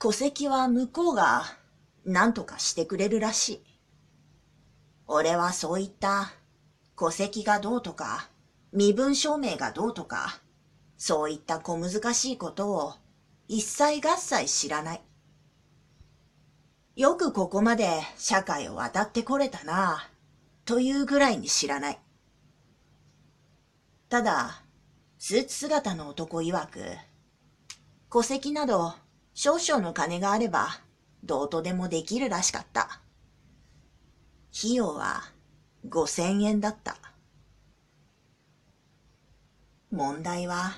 戸籍は向こうが何とかしてくれるらしい。俺はそういった戸籍がどうとか、身分証明がどうとか、そういった小難しいことを一切合切知らない。よくここまで社会を渡ってこれたな、というぐらいに知らない。ただ、スーツ姿の男曰く、戸籍など少々の金があれば、どうとでもできるらしかった。費用は五千円だった。問題は、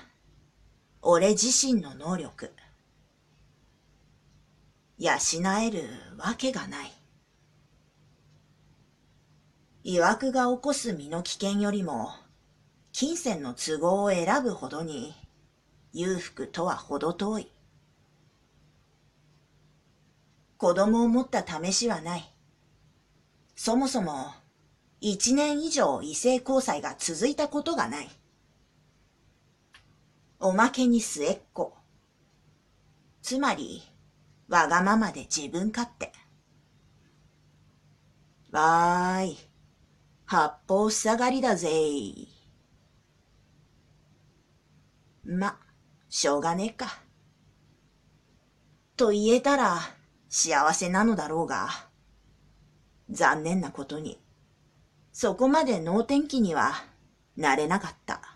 俺自身の能力。養えるわけがない。曰くが起こす身の危険よりも、金銭の都合を選ぶほどに、裕福とは程遠い。子供を持った試しはない。そもそも、一年以上異性交際が続いたことがない。おまけに末っ子。つまり、わがままで自分勝手。わーい、八方塞がりだぜま、しょうがねえか。と言えたら、幸せなのだろうが、残念なことに、そこまで能天気にはなれなかった。